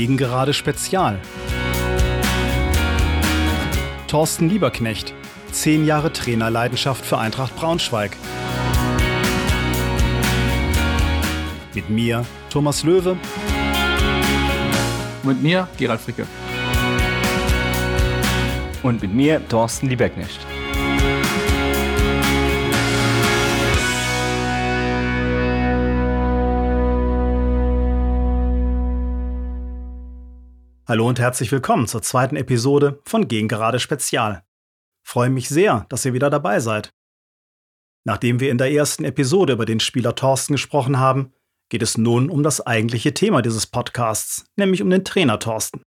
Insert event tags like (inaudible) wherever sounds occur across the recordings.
Gegengerade Spezial. Thorsten Lieberknecht, zehn Jahre Trainerleidenschaft für Eintracht Braunschweig. Mit mir, Thomas Löwe. Mit mir, Gerald Fricke. Und mit mir, Thorsten Lieberknecht. Hallo und herzlich willkommen zur zweiten Episode von Gegengerade Spezial. Freue mich sehr, dass ihr wieder dabei seid. Nachdem wir in der ersten Episode über den Spieler Thorsten gesprochen haben, geht es nun um das eigentliche Thema dieses Podcasts, nämlich um den Trainer Thorsten.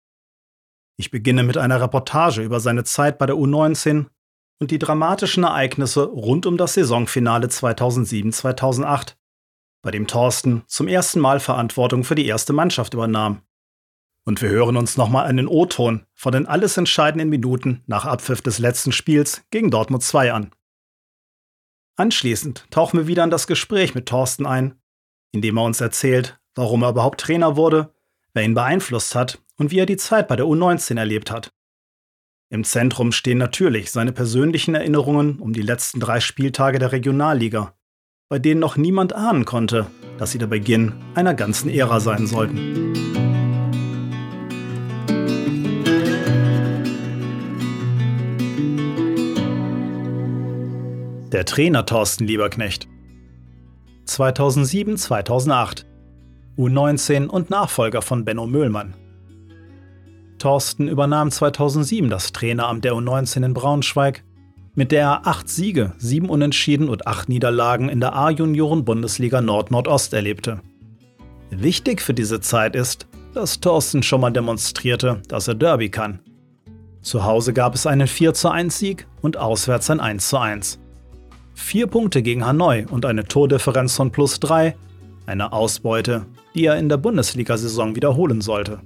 Ich beginne mit einer Reportage über seine Zeit bei der U19 und die dramatischen Ereignisse rund um das Saisonfinale 2007-2008, bei dem Thorsten zum ersten Mal Verantwortung für die erste Mannschaft übernahm. Und wir hören uns nochmal einen O-Ton von den alles entscheidenden Minuten nach Abpfiff des letzten Spiels gegen Dortmund 2 an. Anschließend tauchen wir wieder in das Gespräch mit Thorsten ein, indem er uns erzählt, warum er überhaupt Trainer wurde, wer ihn beeinflusst hat und wie er die Zeit bei der U19 erlebt hat. Im Zentrum stehen natürlich seine persönlichen Erinnerungen um die letzten drei Spieltage der Regionalliga, bei denen noch niemand ahnen konnte, dass sie der Beginn einer ganzen Ära sein sollten. Der Trainer Thorsten Lieberknecht. 2007-2008. U19 und Nachfolger von Benno Möhlmann. Thorsten übernahm 2007 das Traineramt der U19 in Braunschweig, mit der er acht Siege, sieben Unentschieden und acht Niederlagen in der A-Junioren-Bundesliga Nord-Nordost erlebte. Wichtig für diese Zeit ist, dass Thorsten schon mal demonstrierte, dass er Derby kann. Zu Hause gab es einen 4:1 Sieg und auswärts ein 1:1. Vier Punkte gegen Hanoi und eine Tordifferenz von plus drei. Eine Ausbeute, die er in der Bundesliga-Saison wiederholen sollte.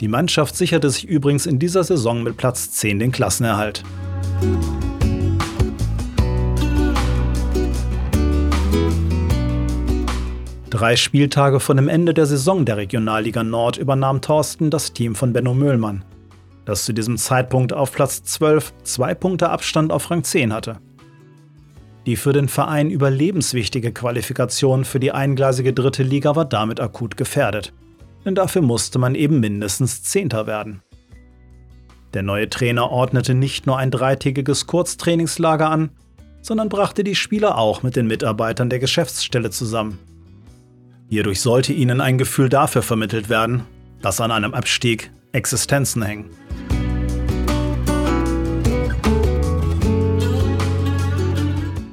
Die Mannschaft sicherte sich übrigens in dieser Saison mit Platz 10 den Klassenerhalt. Drei Spieltage vor dem Ende der Saison der Regionalliga Nord übernahm Thorsten das Team von Benno Möhlmann, das zu diesem Zeitpunkt auf Platz 12 zwei Punkte Abstand auf Rang 10 hatte. Die für den Verein überlebenswichtige Qualifikation für die eingleisige dritte Liga war damit akut gefährdet. Denn dafür musste man eben mindestens Zehnter werden. Der neue Trainer ordnete nicht nur ein dreitägiges Kurztrainingslager an, sondern brachte die Spieler auch mit den Mitarbeitern der Geschäftsstelle zusammen. Hierdurch sollte ihnen ein Gefühl dafür vermittelt werden, dass an einem Abstieg Existenzen hängen.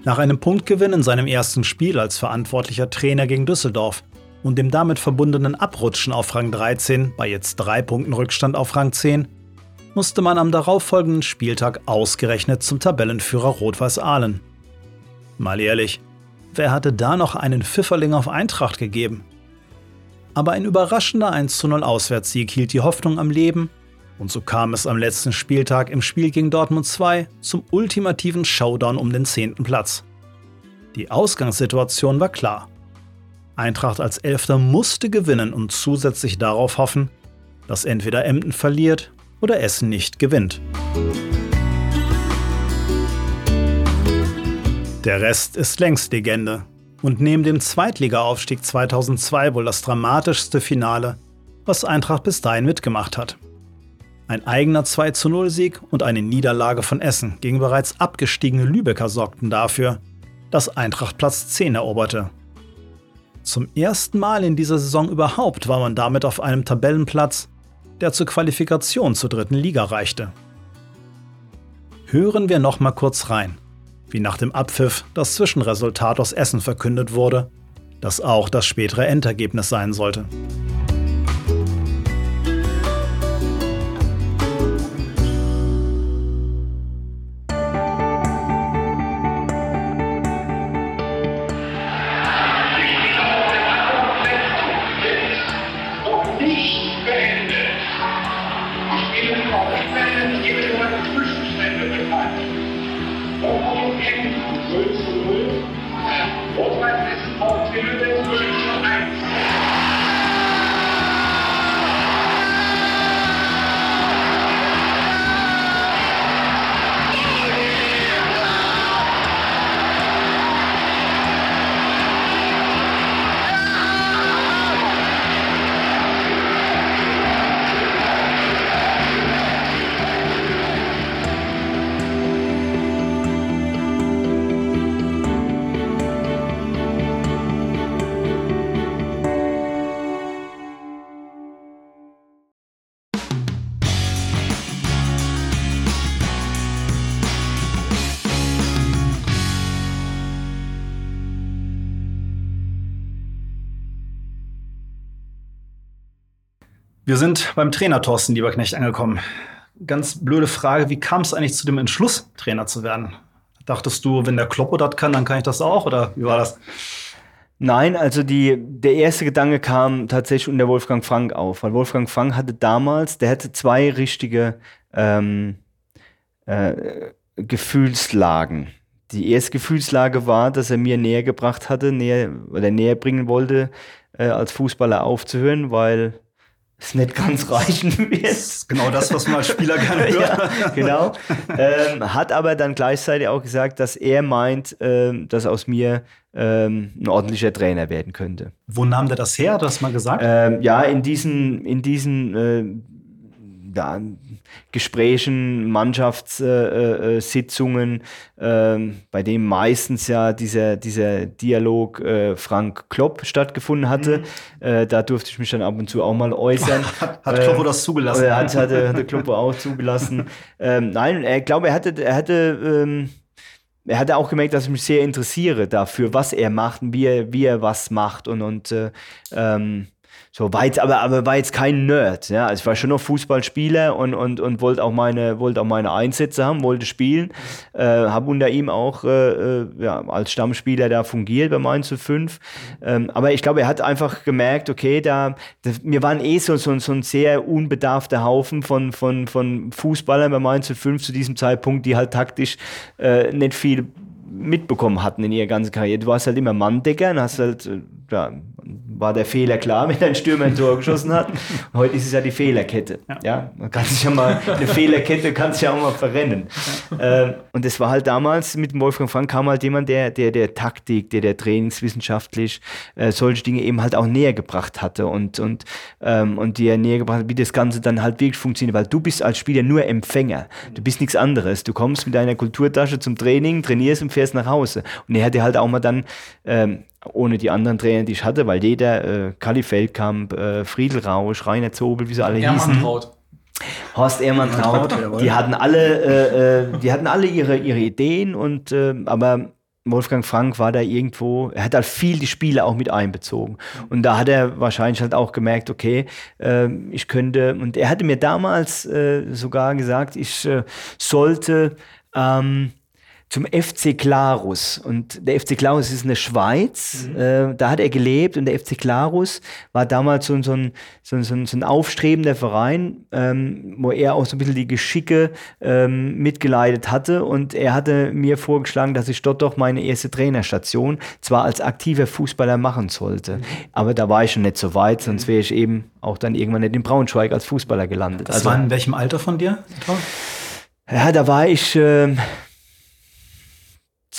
Nach einem Punktgewinn in seinem ersten Spiel als verantwortlicher Trainer gegen Düsseldorf und dem damit verbundenen Abrutschen auf Rang 13 bei jetzt drei Punkten Rückstand auf Rang 10, musste man am darauffolgenden Spieltag ausgerechnet zum Tabellenführer Rot-Weiß Ahlen. Mal ehrlich, wer hatte da noch einen Pfifferling auf Eintracht gegeben? Aber ein überraschender 1:0 Auswärtssieg hielt die Hoffnung am Leben und so kam es am letzten Spieltag im Spiel gegen Dortmund 2 zum ultimativen Showdown um den zehnten Platz. Die Ausgangssituation war klar. Eintracht als Elfter musste gewinnen und zusätzlich darauf hoffen, dass entweder Emden verliert oder Essen nicht gewinnt. Der Rest ist längst Legende und neben dem Zweitligaaufstieg 2002 wohl das dramatischste Finale, was Eintracht bis dahin mitgemacht hat. Ein eigener 2 0 Sieg und eine Niederlage von Essen gegen bereits abgestiegene Lübecker sorgten dafür, dass Eintracht Platz 10 eroberte. Zum ersten Mal in dieser Saison überhaupt war man damit auf einem Tabellenplatz, der zur Qualifikation zur dritten Liga reichte. Hören wir noch mal kurz rein, wie nach dem Abpfiff das Zwischenresultat aus Essen verkündet wurde, das auch das spätere Endergebnis sein sollte. Wir sind beim Trainer Thorsten Lieberknecht angekommen. Ganz blöde Frage, wie kam es eigentlich zu dem Entschluss, Trainer zu werden? Dachtest du, wenn der Kloppo das kann, dann kann ich das auch? Oder wie war das? Nein, also die, der erste Gedanke kam tatsächlich unter Wolfgang Frank auf, weil Wolfgang Frank hatte damals, der hatte zwei richtige ähm, äh, Gefühlslagen. Die erste Gefühlslage war, dass er mir näher gebracht hatte, näher oder näher bringen wollte, äh, als Fußballer aufzuhören, weil es nicht ganz reichen wird. Genau das, was man als Spieler (laughs) gerne hört. ja, genau. Ähm, hat aber dann gleichzeitig auch gesagt, dass er meint, ähm, dass aus mir ähm, ein ordentlicher Trainer werden könnte. Wo nahm der das her? Das mal gesagt? Ähm, ja, in diesen, in diesen äh, ja, Gesprächen, Mannschaftssitzungen, äh, äh, bei dem meistens ja dieser, dieser Dialog äh, Frank Klopp stattgefunden hatte. Mhm. Äh, da durfte ich mich dann ab und zu auch mal äußern. (laughs) hat, hat Kloppo das zugelassen? Hat, hatte, hatte Kloppo auch zugelassen. (laughs) ähm, nein, ich glaube, er hatte, er hatte ähm, er hatte auch gemerkt, dass ich mich sehr interessiere dafür, was er macht und wie er, wie er was macht und, und äh, ähm, so weit, aber, aber war jetzt kein Nerd. Ja? Also ich war schon noch Fußballspieler und, und, und wollte auch meine, wollte auch meine Einsätze haben, wollte spielen. Äh, habe unter ihm auch äh, äh ja, als Stammspieler da fungiert bei Mainz 5. Ähm, aber ich glaube, er hat einfach gemerkt, okay, da, da wir waren eh so, so, so ein sehr unbedarfter Haufen von, von, von Fußballern bei Mainz 5 zu diesem Zeitpunkt, die halt taktisch äh, nicht viel mitbekommen hatten in ihrer ganzen Karriere. Du warst halt immer Manndecker und hast halt, ja, war der Fehler klar, (laughs) wenn ein Stürmer ein Tor geschossen hat. Heute ist es ja die Fehlerkette. Ja, ja man kann sich ja mal, eine Fehlerkette kann sich ja auch mal verrennen. Ja. Ähm, und es war halt damals mit Wolfgang Frank kam halt jemand, der, der, der Taktik, der, der trainingswissenschaftlich äh, solche Dinge eben halt auch näher gebracht hatte und, und, ähm, und dir näher gebracht hat, wie das Ganze dann halt wirklich funktioniert, weil du bist als Spieler nur Empfänger. Du bist nichts anderes. Du kommst mit deiner Kulturtasche zum Training, trainierst und fährst nach Hause. Und er hatte halt auch mal dann ähm, ohne die anderen Trainer, die ich hatte, weil jeder, äh, Kali Feldkamp, äh, Friedel Rausch, Rainer Zobel, wie sie alle Ehrmann hießen. Traut. Horst Ehrmann Traut, die hatten alle, äh, äh, die hatten alle ihre, ihre Ideen und äh, aber Wolfgang Frank war da irgendwo, er hat halt viel die Spiele auch mit einbezogen. Und da hat er wahrscheinlich halt auch gemerkt, okay, äh, ich könnte, und er hatte mir damals äh, sogar gesagt, ich äh, sollte ähm, zum FC Clarus. Und der FC Clarus ist in der Schweiz. Mhm. Äh, da hat er gelebt und der FC Clarus war damals so, so, ein, so, so, so ein aufstrebender Verein, ähm, wo er auch so ein bisschen die Geschicke ähm, mitgeleitet hatte. Und er hatte mir vorgeschlagen, dass ich dort doch meine erste Trainerstation zwar als aktiver Fußballer machen sollte. Mhm. Aber da war ich schon nicht so weit, sonst wäre ich eben auch dann irgendwann nicht in Braunschweig als Fußballer gelandet. Das also, war in welchem Alter von dir? Ja, da war ich. Äh,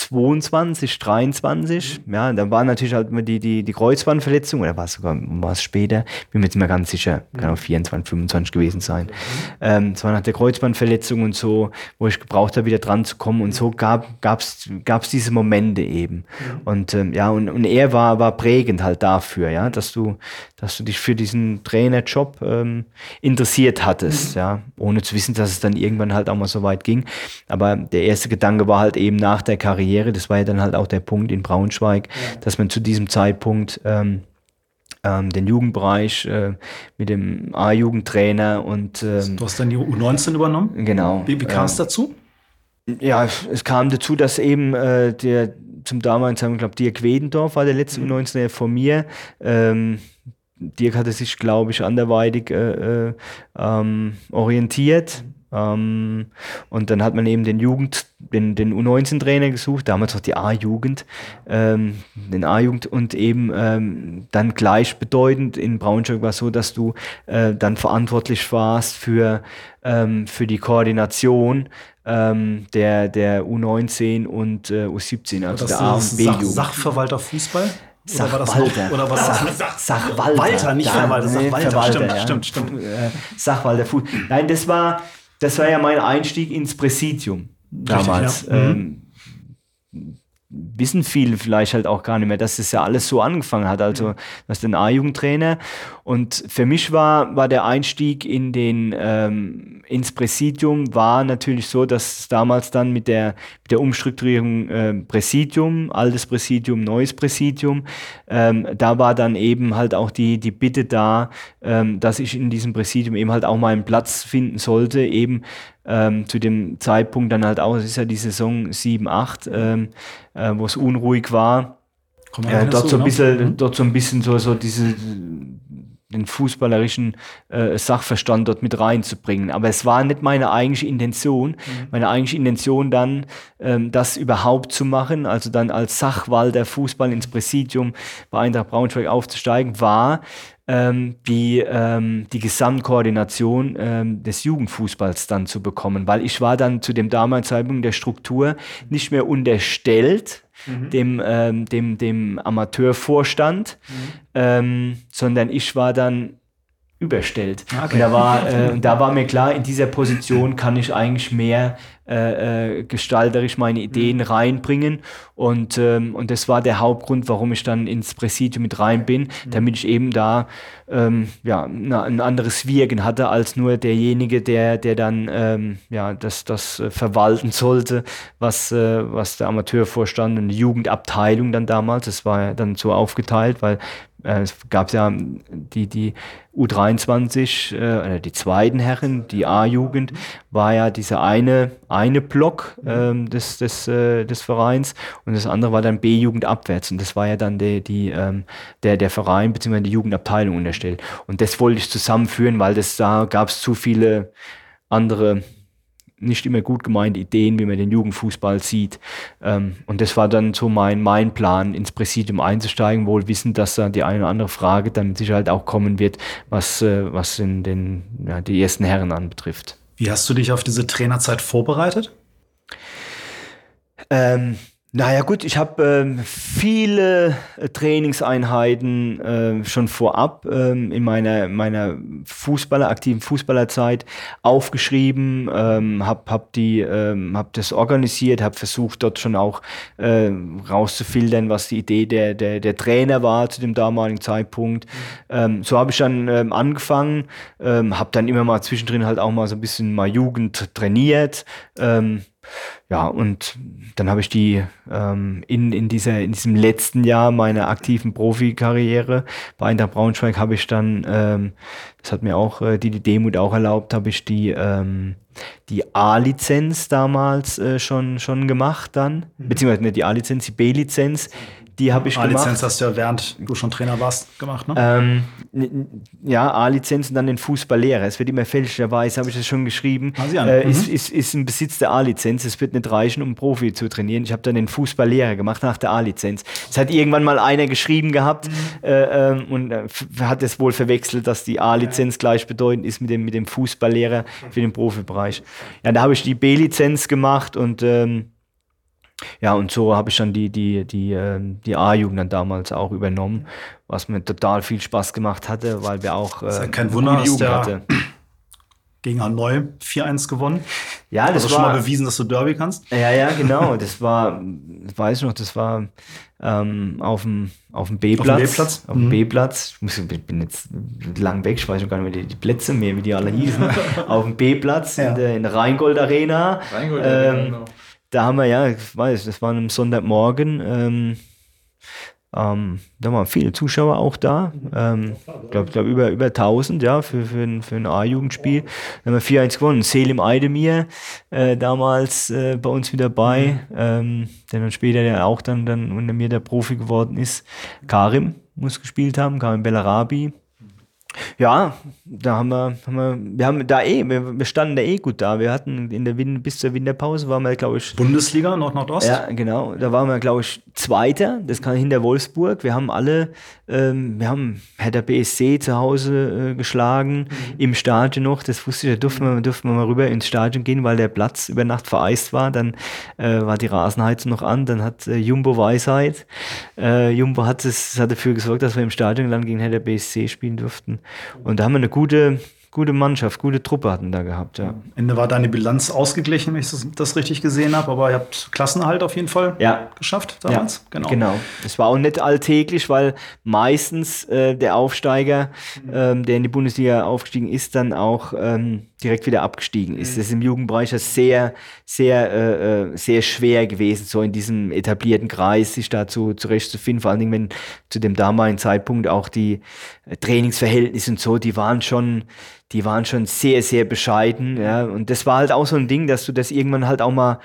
22, 23. Mhm. Ja, dann war natürlich halt die, die, die Kreuzbandverletzung, oder war es sogar war es später, bin mir jetzt mal ganz sicher, kann auch 24, 25 gewesen sein. Ähm, es war nach der Kreuzbandverletzung und so, wo ich gebraucht habe, wieder dran zu kommen. Und so gab es gab's diese Momente eben. Mhm. Und ähm, ja, und, und er war, war prägend halt dafür, ja, dass du, dass du dich für diesen Trainerjob ähm, interessiert hattest, mhm. ja, ohne zu wissen, dass es dann irgendwann halt auch mal so weit ging. Aber der erste Gedanke war halt eben nach der Karriere, Karriere. Das war ja dann halt auch der Punkt in Braunschweig, ja. dass man zu diesem Zeitpunkt ähm, ähm, den Jugendbereich äh, mit dem A-Jugendtrainer und ähm, Du hast dann die U19 übernommen? Genau. Wie, wie kam es dazu? Ja, es kam dazu, dass eben äh, der zum damaligen Zeitpunkt, glaube Dirk Wedendorf war der letzte mhm. U19 von mir. Ähm, Dirk hatte sich, glaube ich, anderweitig äh, äh, ähm, orientiert. Ähm, und dann hat man eben den Jugend, den, den U19-Trainer gesucht, damals noch die A-Jugend, ähm, den A-Jugend und eben ähm, dann gleichbedeutend in Braunschweig war es so, dass du äh, dann verantwortlich warst für, ähm, für die Koordination ähm, der, der U19 und äh, U17, also der A- und B-Jugend. Sachverwalter Fußball? Sachwalter. Oder war das noch, Sach, Sachwalter. Walter, nicht Verwalter, Sachwalter. Stimmt, ja. stimmt, stimmt. Äh, Sachwalter. Nein, das war, das war ja mein Einstieg ins Präsidium damals. Richtig, ja. mhm. ähm, wissen viele vielleicht halt auch gar nicht mehr, dass das ja alles so angefangen hat. Also, mhm. das ist ein A-Jugendtrainer. Und für mich war, war der Einstieg in den, ähm, ins Präsidium war natürlich so, dass damals dann mit der, mit der Umstrukturierung äh, Präsidium, altes Präsidium, neues Präsidium, ähm, da war dann eben halt auch die, die Bitte da, ähm, dass ich in diesem Präsidium eben halt auch meinen Platz finden sollte, eben ähm, zu dem Zeitpunkt dann halt auch, es ist ja die Saison 7, 8, ähm, äh, wo es unruhig war. Äh, dort, so ein ne? bisschen, mhm. dort so ein bisschen so, so diese den fußballerischen äh, Sachverstand dort mit reinzubringen. Aber es war nicht meine eigentliche Intention. Mhm. Meine eigentliche Intention dann, ähm, das überhaupt zu machen, also dann als Sachwall der Fußball ins Präsidium bei Eintracht Braunschweig aufzusteigen, war, ähm, die, ähm, die Gesamtkoordination ähm, des Jugendfußballs dann zu bekommen, weil ich war dann zu dem damaligen Zeitpunkt der Struktur nicht mehr unterstellt, mhm. dem, ähm, dem, dem Amateurvorstand, mhm. ähm, sondern ich war dann überstellt. Okay. Und da war, (laughs) äh, da war mir klar, in dieser Position kann ich eigentlich mehr äh, äh, gestalterisch meine Ideen mhm. reinbringen. Und, ähm, und das war der Hauptgrund, warum ich dann ins Präsidium mit rein bin, mhm. damit ich eben da ähm, ja, na, ein anderes Wirken hatte als nur derjenige, der, der dann ähm, ja, das, das äh, verwalten sollte, was, äh, was der Amateurvorstand und die Jugendabteilung dann damals, das war ja dann so aufgeteilt, weil es gab ja die, die U23, äh, die zweiten Herren, die A-Jugend, war ja dieser eine, eine Block ähm, des, des, äh, des Vereins und das andere war dann B-Jugend abwärts und das war ja dann die, die, ähm, der, der Verein bzw. die Jugendabteilung unterstellt. Und das wollte ich zusammenführen, weil das da gab es zu viele andere nicht immer gut gemeinte Ideen, wie man den Jugendfußball sieht. Ähm, und das war dann so mein, mein Plan, ins Präsidium einzusteigen, wohl wissend, dass da die eine oder andere Frage dann mit Sicherheit auch kommen wird, was, äh, was in den, ja, die ersten Herren anbetrifft. Wie hast du dich auf diese Trainerzeit vorbereitet? Ähm, naja gut, ich habe ähm, viele äh, Trainingseinheiten äh, schon vorab ähm, in meiner, meiner Fußballer, aktiven Fußballerzeit aufgeschrieben, ähm, habe hab ähm, hab das organisiert, habe versucht dort schon auch äh, rauszufiltern, was die Idee der, der, der Trainer war zu dem damaligen Zeitpunkt. Ähm, so habe ich dann ähm, angefangen, ähm, habe dann immer mal zwischendrin halt auch mal so ein bisschen mal Jugend trainiert. Ähm, ja, und dann habe ich die ähm, in, in, dieser, in diesem letzten Jahr meiner aktiven Profikarriere bei Eintracht Braunschweig habe ich dann, ähm, das hat mir auch äh, die, die Demut auch erlaubt, habe ich die, ähm, die A-Lizenz damals äh, schon, schon gemacht dann, mhm. beziehungsweise nicht die A-Lizenz, die B-Lizenz die habe ich gemacht. A-Lizenz hast du ja während du schon Trainer warst gemacht, ne? Ähm, ja, A-Lizenz und dann den Fußballlehrer. Es wird immer fälschlicherweise, habe ich das schon geschrieben, ah, äh, mhm. ist, ist, ist ein Besitz der A-Lizenz. Es wird nicht reichen, um Profi zu trainieren. Ich habe dann den Fußballlehrer gemacht nach der A-Lizenz. Es hat irgendwann mal einer geschrieben gehabt mhm. äh, ähm, und äh, hat es wohl verwechselt, dass die A-Lizenz gleichbedeutend ist mit dem, mit dem Fußballlehrer für den Profibereich. Ja, da habe ich die B-Lizenz gemacht und ähm, ja, und so habe ich dann die, die, die, ähm, die A-Jugend dann damals auch übernommen, was mir total viel Spaß gemacht hatte, weil wir auch. Äh, ist ja kein Wunder, dass der hatte. (clears throat) gegen Hanoi 4-1 gewonnen. Ja, das also war schon mal bewiesen, dass du Derby kannst. Ja, ja, (laughs) genau. Das war, weiß ich noch, das war ähm, auf dem auf dem B-Platz. Auf dem B-Platz. Mhm. Ich bin jetzt lang weg, ich weiß noch gar nicht mehr die, die Plätze mehr, wie die alle hießen. (laughs) auf dem B-Platz ja. in, der, in der Rheingold Arena. Rheingold Arena, ähm, genau da haben wir ja, ich weiß, das war am Sonntagmorgen, ähm, ähm, da waren viele Zuschauer auch da. Ähm, ich glaube glaub über, über 1000 ja, für, für ein, für ein A-Jugendspiel. Dann haben wir 4-1 gewonnen. Selim Eidemir äh, damals äh, bei uns mit dabei, ähm, der dann später der auch dann, dann unter mir der Profi geworden ist. Karim muss gespielt haben, Karim Bellarabi. Ja, da haben wir, haben wir, wir haben da eh, wir, wir standen da eh gut da. Wir hatten in der Win bis zur Winterpause waren wir, glaube ich. Bundesliga, Nord-Nordost? Ja, genau. Da waren wir, glaube ich, Zweiter. Das kann hinter Wolfsburg. Wir haben alle, ähm, wir haben Hertha BSC zu Hause äh, geschlagen, mhm. im Stadion noch. Das wusste ich, da durften wir, durften wir mal rüber ins Stadion gehen, weil der Platz über Nacht vereist war. Dann äh, war die Rasenheizung noch an. Dann hat äh, Jumbo Weisheit. Äh, Jumbo hat, es, hat dafür gesorgt, dass wir im Stadion dann gegen Hertha BSC spielen durften. Und da haben wir eine gute gute Mannschaft, gute Truppe hatten da gehabt, ja. Am Ende war deine Bilanz ausgeglichen, wenn ich das, das richtig gesehen habe, aber ihr habt Klassenerhalt auf jeden Fall ja. geschafft damals. Ja, genau. genau. Es war auch nicht alltäglich, weil meistens äh, der Aufsteiger, mhm. ähm, der in die Bundesliga aufgestiegen ist, dann auch ähm, direkt wieder abgestiegen ist. Mhm. Das ist im Jugendbereich sehr, sehr, äh, äh, sehr schwer gewesen, so in diesem etablierten Kreis sich dazu zurechtzufinden. Vor allen Dingen, wenn zu dem damaligen Zeitpunkt auch die äh, Trainingsverhältnisse und so, die waren schon, die waren schon sehr, sehr bescheiden. Ja. Und das war halt auch so ein Ding, dass du das irgendwann halt auch mal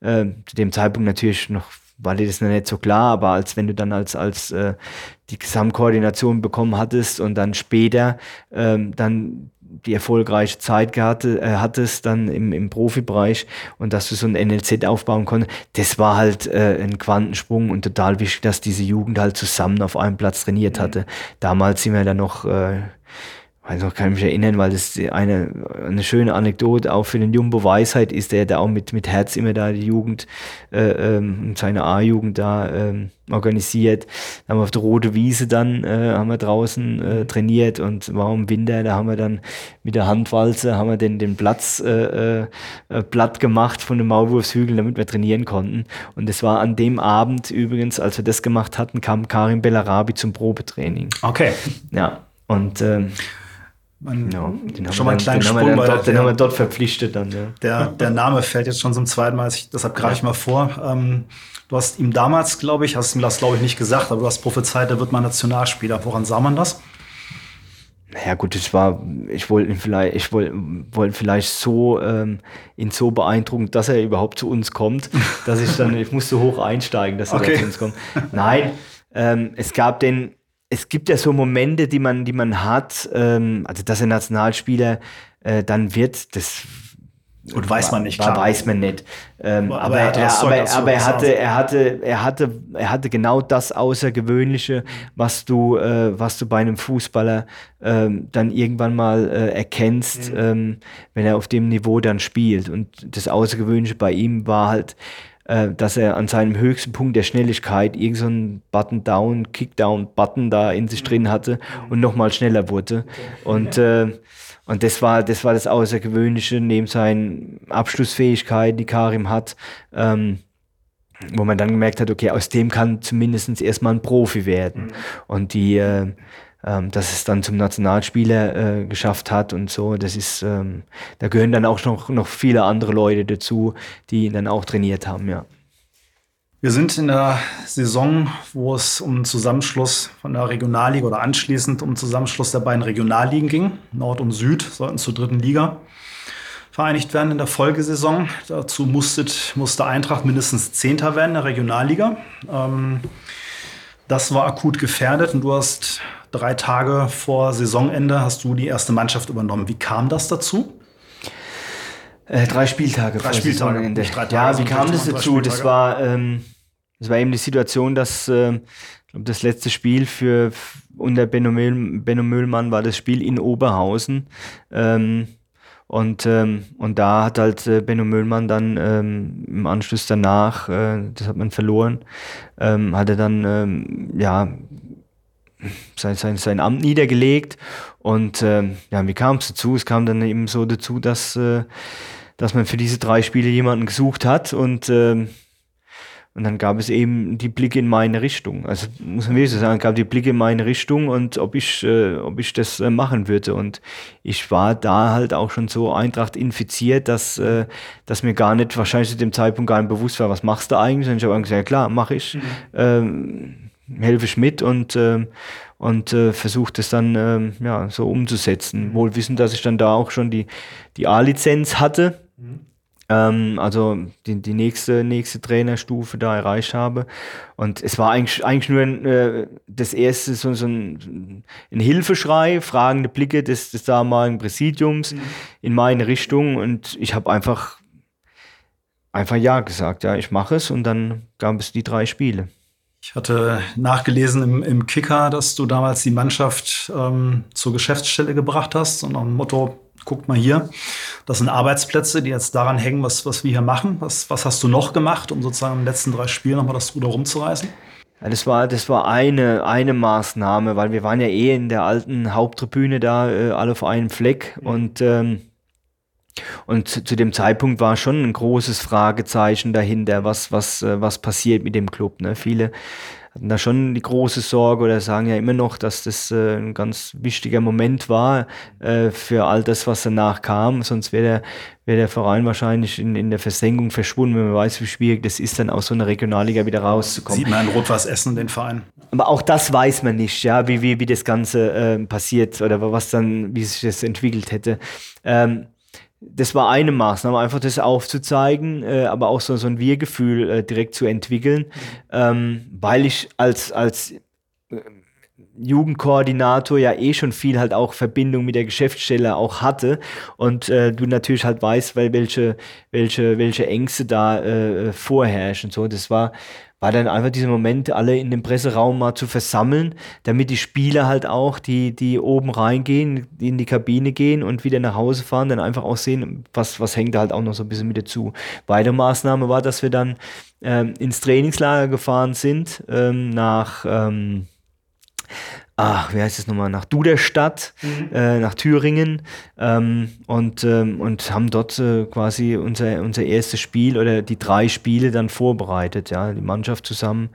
äh, zu dem Zeitpunkt natürlich noch war dir das noch nicht so klar, aber als wenn du dann als, als äh, die Gesamtkoordination bekommen hattest und dann später ähm, dann die erfolgreiche Zeit gehabt, äh, hattest dann im, im Profibereich und dass du so ein NLZ aufbauen konntest, das war halt äh, ein Quantensprung und total wichtig, dass diese Jugend halt zusammen auf einem Platz trainiert mhm. hatte. Damals sind wir dann noch äh, also kann ich mich erinnern, weil das eine, eine schöne Anekdote auch für den Jumbo Weisheit ist, der da auch mit, mit Herz immer da die Jugend, äh, ähm, seine A-Jugend da ähm, organisiert. Da haben wir auf der Rote Wiese dann, äh, haben wir draußen äh, trainiert und war im Winter, da haben wir dann mit der Handwalze, haben wir den, den Platz äh, äh, platt gemacht von den Maulwurfshügeln, damit wir trainieren konnten. Und es war an dem Abend übrigens, als wir das gemacht hatten, kam Karim Bellarabi zum Probetraining. Okay. Ja, und ähm, man, ja, den schon mal einen kleinen Sprung, haben dort, den haben wir dort verpflichtet dann. Ja. Der, der Name fällt jetzt schon zum zweiten Mal, deshalb greife ich mal vor. Ähm, du hast ihm damals, glaube ich, hast ihm das, glaube ich, nicht gesagt, aber du hast prophezeit, er wird mal Nationalspieler. Woran sah man das? Ja gut, es war, ich wollte ihn vielleicht, ich wollte, wollte vielleicht so ähm, ihn so beeindrucken, dass er überhaupt zu uns kommt, (laughs) dass ich dann, ich musste hoch einsteigen, dass er okay. zu uns kommt. Nein, ähm, es gab den, es gibt ja so Momente, die man, die man hat, ähm, also dass er Nationalspieler äh, dann wird, das und weiß man nicht, klar. Weiß man nicht. Ähm, aber, aber, er, er, aber, aber er, hatte, er hatte, er hatte, er hatte genau das Außergewöhnliche, was du, äh, was du bei einem Fußballer ähm, dann irgendwann mal äh, erkennst, mhm. ähm, wenn er auf dem Niveau dann spielt. Und das Außergewöhnliche bei ihm war halt, äh, dass er an seinem höchsten Punkt der Schnelligkeit irgendeinen so Button-Down, Kick-Down-Button da in sich drin hatte und nochmal schneller wurde. Und, äh, und das war, das war das Außergewöhnliche neben seinen Abschlussfähigkeiten, die Karim hat. Ähm, wo man dann gemerkt hat, okay, aus dem kann zumindest erstmal ein Profi werden. Mhm. Und die, äh, ähm, dass es dann zum Nationalspieler äh, geschafft hat und so. Das ist, ähm, da gehören dann auch noch, noch viele andere Leute dazu, die ihn dann auch trainiert haben, ja. Wir sind in der Saison, wo es um Zusammenschluss von der Regionalliga oder anschließend um Zusammenschluss der beiden Regionalligen ging. Nord und Süd sollten zur dritten Liga vereinigt werden in der Folgesaison. Dazu musste, musste Eintracht mindestens Zehnter werden in der Regionalliga. Ähm, das war akut gefährdet und du hast drei Tage vor Saisonende hast du die erste Mannschaft übernommen. Wie kam das dazu? Äh, drei Spieltage drei vor Spieltage, Saisonende. Drei Tage, ja, wie kam das dazu? Das war, ähm, das war eben die Situation, dass äh, das letzte Spiel für unter Benno, Mühl, Benno Mühlmann war das Spiel in Oberhausen. Ähm, und, ähm, und da hat halt äh, Benno Müllmann dann ähm, im Anschluss danach, äh, das hat man verloren, ähm, hat er dann ähm, ja, sein, sein, sein Amt niedergelegt. Und äh, ja, wie kam es dazu? Es kam dann eben so dazu, dass, äh, dass man für diese drei Spiele jemanden gesucht hat und äh, und dann gab es eben die Blicke in meine Richtung. Also muss man wirklich sagen, gab die Blicke in meine Richtung und ob ich, äh, ob ich das äh, machen würde. Und ich war da halt auch schon so Eintracht infiziert, dass, äh, dass mir gar nicht, wahrscheinlich zu dem Zeitpunkt gar nicht bewusst war, was machst du eigentlich? Und ich habe gesagt, ja klar, mache ich. Mhm. Ähm, helfe ich mit und, äh, und äh, versuche das dann äh, ja, so umzusetzen. Mhm. Wohl wissen, dass ich dann da auch schon die, die A-Lizenz hatte. Mhm. Ähm, also die, die nächste, nächste Trainerstufe da erreicht habe. Und es war eigentlich, eigentlich nur ein, äh, das erste so, so ein, ein, Hilfeschrei, fragende Blicke des, des damaligen Präsidiums mhm. in meine Richtung. Und ich habe einfach, einfach Ja gesagt. Ja, ich mache es. Und dann gab es die drei Spiele. Ich hatte nachgelesen im, im Kicker, dass du damals die Mannschaft ähm, zur Geschäftsstelle gebracht hast und dem Motto, guckt mal hier, das sind Arbeitsplätze, die jetzt daran hängen, was, was wir hier machen. Was, was hast du noch gemacht, um sozusagen in den letzten drei Spielen nochmal das Ruder rumzureißen? Ja, das war, das war eine, eine Maßnahme, weil wir waren ja eh in der alten Haupttribüne da, äh, alle auf einem Fleck und ähm, und zu dem Zeitpunkt war schon ein großes Fragezeichen dahinter, was, was, äh, was passiert mit dem Club. Ne? Viele hatten da schon die große Sorge oder sagen ja immer noch, dass das äh, ein ganz wichtiger Moment war äh, für all das, was danach kam. Sonst wäre der, wär der Verein wahrscheinlich in, in der Versenkung verschwunden, wenn man weiß, wie schwierig das ist, dann aus so einer Regionalliga wieder rauszukommen. Sieht man in Rot-Weiß Essen den Verein. Aber auch das weiß man nicht, ja, wie, wie, wie das Ganze äh, passiert oder was dann, wie sich das entwickelt hätte. Ähm, das war eine Maßnahme, einfach das aufzuzeigen, äh, aber auch so, so ein Wir-Gefühl äh, direkt zu entwickeln, ähm, weil ich als, als äh, Jugendkoordinator ja eh schon viel halt auch Verbindung mit der Geschäftsstelle auch hatte und äh, du natürlich halt weißt, weil welche, welche, welche Ängste da äh, vorherrschen. So, das war, war dann einfach dieser Moment, alle in dem Presseraum mal zu versammeln, damit die Spieler halt auch, die, die oben reingehen, in die Kabine gehen und wieder nach Hause fahren, dann einfach auch sehen, was, was hängt da halt auch noch so ein bisschen mit dazu. Weitere Maßnahme war, dass wir dann ähm, ins Trainingslager gefahren sind, ähm, nach, ähm, ach, wie heißt es nochmal, nach Duderstadt, mhm. äh, nach Thüringen ähm, und, ähm, und haben dort äh, quasi unser, unser erstes Spiel oder die drei Spiele dann vorbereitet, ja, die Mannschaft zusammen,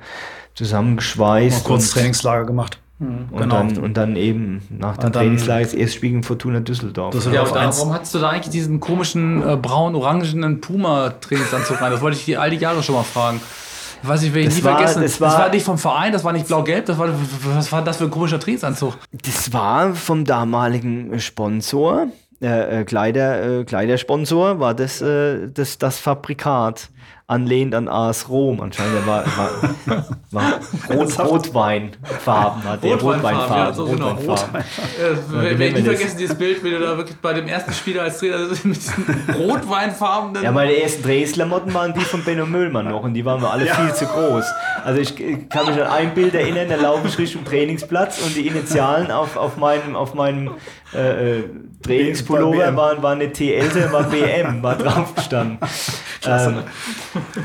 zusammengeschweißt. Mal kurz Trainingslager gemacht. Mhm, und, genau. dann, und dann eben nach dem Trainingslager das erste Spiel gegen Fortuna Düsseldorf. Düsseldorf ja, warum hattest du da eigentlich diesen komischen äh, braun-orangenen Puma-Trainingsanzug rein? Das wollte ich dir all die Jahre schon mal fragen. Weiß ich, will ich das nie war, vergessen. Das war, das war, nicht vom Verein, das war nicht blau-gelb, das war, was war das für ein komischer Trainingsanzug? Das war vom damaligen Sponsor, äh, äh, Kleider, äh, Kleidersponsor, war das, äh, das, das Fabrikat anlehnt an AS Rom. Anscheinend war, war, (laughs) war Rot, Rotweinfarben, hat der Rotweinfarben. Ja, so genau. Rotweinfarben. Genau. Äh, werde nie vergessen, dieses Bild, wie du da wirklich bei dem ersten Spieler als Trainer mit diesen Rotweinfarben. Ja, meine ersten Drehsklamotten waren die von Benno Müllmann noch und die waren mir alle ja. viel zu groß. Also ich kann mich an ein Bild erinnern, da laufe ich Richtung Trainingsplatz und die Initialen auf, auf meinem, auf meinem äh, äh Trainingspullover waren, waren eine TL, war BM, war drauf gestanden. Ähm,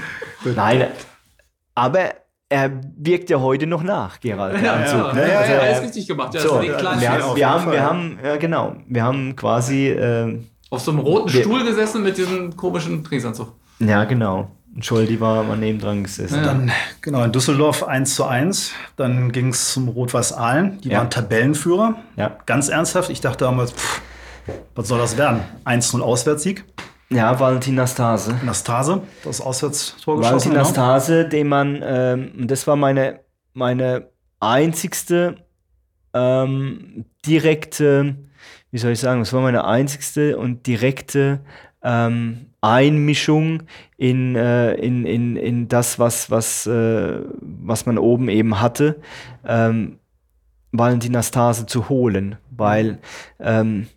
(laughs) Nein, aber er wirkt ja heute noch nach, Gerald. Ja, Anzug, ja, ne? ja, also, ja, er ist richtig gemacht. Ja, so, wir, haben, wir, haben, wir haben, ja genau, wir haben quasi äh, auf so einem roten wir, Stuhl gesessen mit diesem komischen Trainingsanzug. Ja, genau. Scholdi war mal nebendran gesessen. Ja. Dann, genau, in Düsseldorf 1 zu 1. Dann ging es zum Rot-Weiß Aalen. Die ja. waren Tabellenführer. Ja. Ganz ernsthaft. Ich dachte damals, pff, was soll das werden? 1-0 Auswärtssieg. Ja, Valentin Nastase. Nastase, das Auswärtstor geschossen. Valentin genau. Nastase, den man, ähm, das war meine, meine einzigste ähm, direkte, wie soll ich sagen, das war meine einzigste und direkte ähm, Einmischung in, äh, in, in, in das, was, was, äh, was man oben eben hatte, ähm, Valentin Nastase zu holen, weil ähm,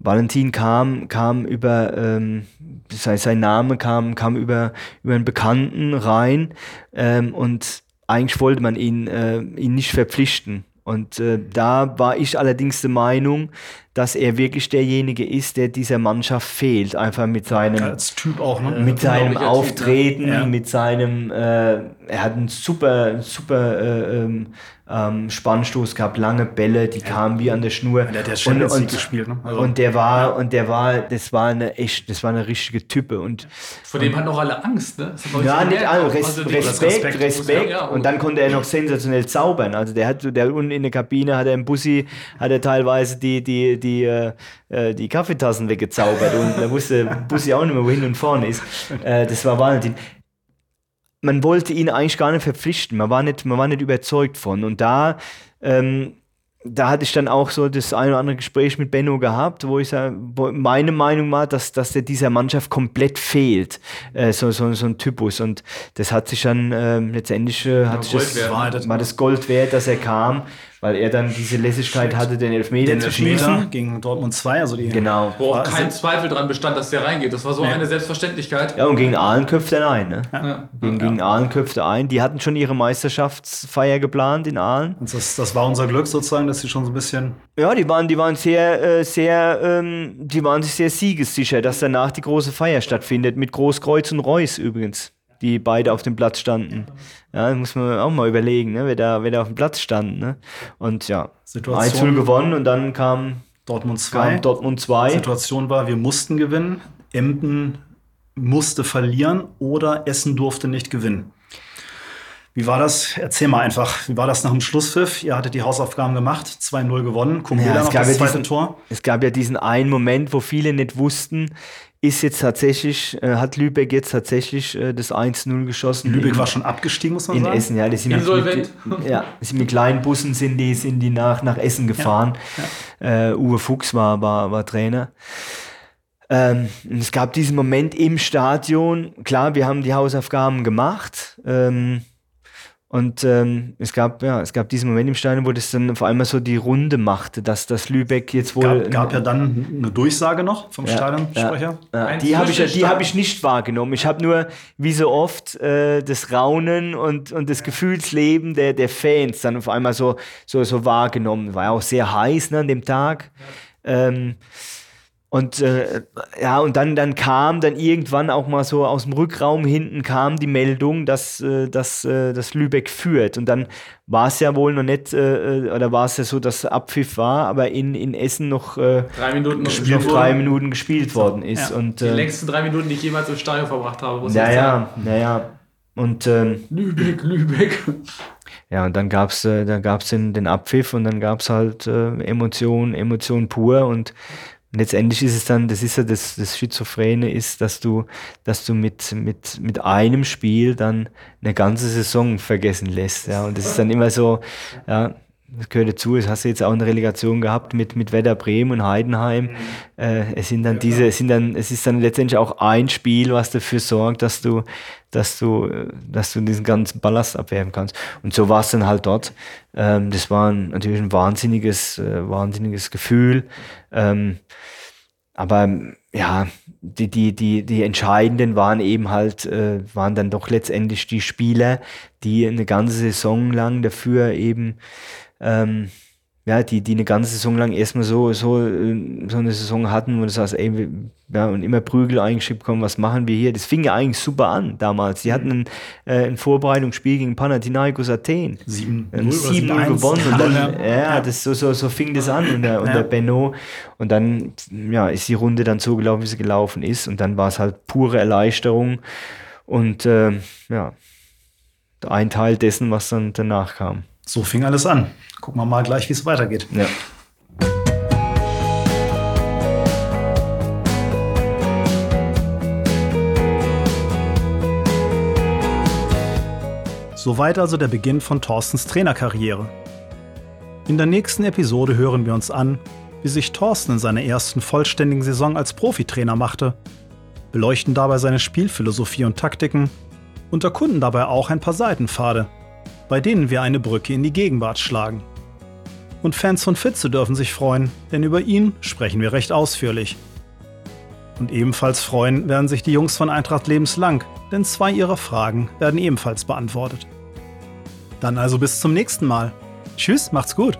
Valentin kam, kam über, ähm, sein Name kam, kam über, über einen Bekannten rein ähm, und eigentlich wollte man ihn, äh, ihn nicht verpflichten. Und äh, da war ich allerdings der Meinung, dass er wirklich derjenige ist, der dieser Mannschaft fehlt. Einfach mit seinem, Als Typ auch, ne? mit seinem Auftreten, typ, ne? ja. mit seinem, äh, er hat einen super, super äh, ähm, ähm, Spannstoß gehabt, lange Bälle, die ja. kamen wie an der Schnur. der hat ja und, und, gespielt, ne? Also, und der war, ja. und der war, das war eine echt, das war eine richtige Type. Und, Vor dem hatten auch alle Angst, ne? Ja, nicht alle, Res also Respekt, Respekt, Respekt. Ja, und dann konnte er noch sensationell zaubern. Also der hat, der unten in der Kabine hat er im Bussi, hat er teilweise die, die, die, äh, äh die Kaffeetassen weggezaubert und da wusste Bussi auch nicht mehr, wo hin und vorne ist. Äh, das war Valentin man wollte ihn eigentlich gar nicht verpflichten. Man war nicht, man war nicht überzeugt von. Und da, ähm, da hatte ich dann auch so das eine oder andere Gespräch mit Benno gehabt, wo ich wo meine Meinung war, dass, dass der dieser Mannschaft komplett fehlt. Äh, so, so, so ein Typus. Und das hat sich dann äh, letztendlich äh, hat ja, sich das, war, war das Gold wert, dass er kam weil er dann diese Lässigkeit hatte, den Elfmeter den zu schießen. gegen Dortmund 2, also die. Genau. Wo auch kein Zweifel dran bestand, dass der reingeht. Das war so ja. eine Selbstverständlichkeit. Ja, und gegen Aalen köpfte er ein. Ne? Ja. Gegen, ja. gegen Aalen köpfte ein. Die hatten schon ihre Meisterschaftsfeier geplant in Aalen. Und das, das war unser Glück sozusagen, dass sie schon so ein bisschen. Ja, die waren, die waren sehr, äh, sehr, ähm, die waren sich sehr siegessicher, dass danach die große Feier stattfindet, mit Großkreuz und Reus übrigens. Die beide auf dem Platz standen. Ja, muss man auch mal überlegen, ne, wer, da, wer da auf dem Platz stand. Ne? Und ja, 1-0 gewonnen und dann kam Dortmund 2. Dortmund 2. Situation war, wir mussten gewinnen. Emden musste verlieren oder Essen durfte nicht gewinnen. Wie war das? Erzähl mal einfach. Wie war das nach dem Schlusspfiff? Ihr hattet die Hausaufgaben gemacht, 2-0 gewonnen. Kumbela ja, noch das ja zweite diesen, Tor. Es gab ja diesen einen Moment, wo viele nicht wussten, ist jetzt tatsächlich, äh, hat Lübeck jetzt tatsächlich äh, das 1-0 geschossen. Lübeck in, war schon abgestiegen, muss man in sagen. In Essen, ja. Die sind Insolvent. Mit, (laughs) ja, sind mit kleinen Bussen sind die, sind die nach, nach Essen gefahren. Ja, ja. Äh, Uwe Fuchs war, war, war Trainer. Ähm, es gab diesen Moment im Stadion. Klar, wir haben die Hausaufgaben gemacht. Ähm, und ähm, es gab ja, es gab diesen Moment im Stadion, wo das dann vor allem so die Runde machte, dass das Lübeck jetzt wohl. Gab, gab ja dann eine Durchsage noch vom ja, Stadionsprecher. Ja, ja. Die habe ich, die hab ich nicht wahrgenommen. Ich habe nur, wie so oft, äh, das Raunen und, und das Gefühlsleben der, der Fans dann auf einmal so, so, so wahrgenommen. War ja auch sehr heiß ne, an dem Tag. Ähm, und äh, ja, und dann, dann kam dann irgendwann auch mal so aus dem Rückraum hinten kam die Meldung, dass, äh, dass, äh, dass Lübeck führt. Und dann war es ja wohl noch nicht, äh, äh, oder war es ja so, dass Abpfiff war, aber in, in Essen noch, äh, drei, Minuten gespielt noch drei Minuten gespielt worden ist. Ja. Und, die längsten drei Minuten, die ich jemals im Stadion verbracht habe. Muss naja, naja. Und, ähm, Lübeck, Lübeck. Ja, und dann gab es äh, den, den Abpfiff und dann gab es halt äh, Emotionen, Emotionen pur und letztendlich ist es dann, das ist ja das, das Schizophrene ist, dass du, dass du mit, mit, mit einem Spiel dann eine ganze Saison vergessen lässt. Ja. Und das ist dann immer so, ja, das gehört dazu, es hast du jetzt auch eine Relegation gehabt mit, mit Werder Bremen und Heidenheim. Mhm. Äh, es sind dann diese, es sind dann, es ist dann letztendlich auch ein Spiel, was dafür sorgt, dass du, dass du, dass du diesen ganzen Ballast abwerfen kannst. Und so war es dann halt dort. Ähm, das war ein, natürlich ein wahnsinniges, äh, wahnsinniges Gefühl. Ähm, aber ja, die, die, die, die entscheidenden waren eben halt, äh, waren dann doch letztendlich die Spieler, die eine ganze Saison lang dafür eben ähm, ja, die, die eine ganze Saison lang erstmal so, so, so eine Saison hatten, wo du sagst, ey, ja, und immer Prügel eingeschrieben kommen, was machen wir hier? Das fing ja eigentlich super an damals. Die hatten ein, äh, ein Vorbereitungsspiel gegen Panathinaikos Athen. 7-0 gewonnen. Und dann, ja, ja, das, so, so, so fing das an unter, unter ja. Benno. Und dann ja, ist die Runde dann so gelaufen, wie sie gelaufen ist. Und dann war es halt pure Erleichterung. Und äh, ja, ein Teil dessen, was dann danach kam. So fing alles an. Gucken wir mal gleich, wie es weitergeht. Ja. Soweit also der Beginn von Thorstens Trainerkarriere. In der nächsten Episode hören wir uns an, wie sich Thorsten in seiner ersten vollständigen Saison als Profitrainer machte, beleuchten dabei seine Spielphilosophie und Taktiken und erkunden dabei auch ein paar Seitenpfade, bei denen wir eine Brücke in die Gegenwart schlagen. Und Fans von Fitze dürfen sich freuen, denn über ihn sprechen wir recht ausführlich. Und ebenfalls freuen werden sich die Jungs von Eintracht lebenslang, denn zwei ihrer Fragen werden ebenfalls beantwortet. Dann also bis zum nächsten Mal. Tschüss, macht's gut.